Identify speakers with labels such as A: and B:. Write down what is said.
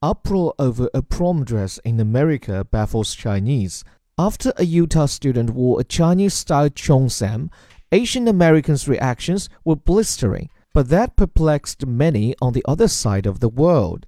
A: Uproar over a prom dress in America baffles Chinese. After a Utah student wore a Chinese style cheongsam, Asian Americans' reactions were blistering. But that perplexed many on the other side of the world.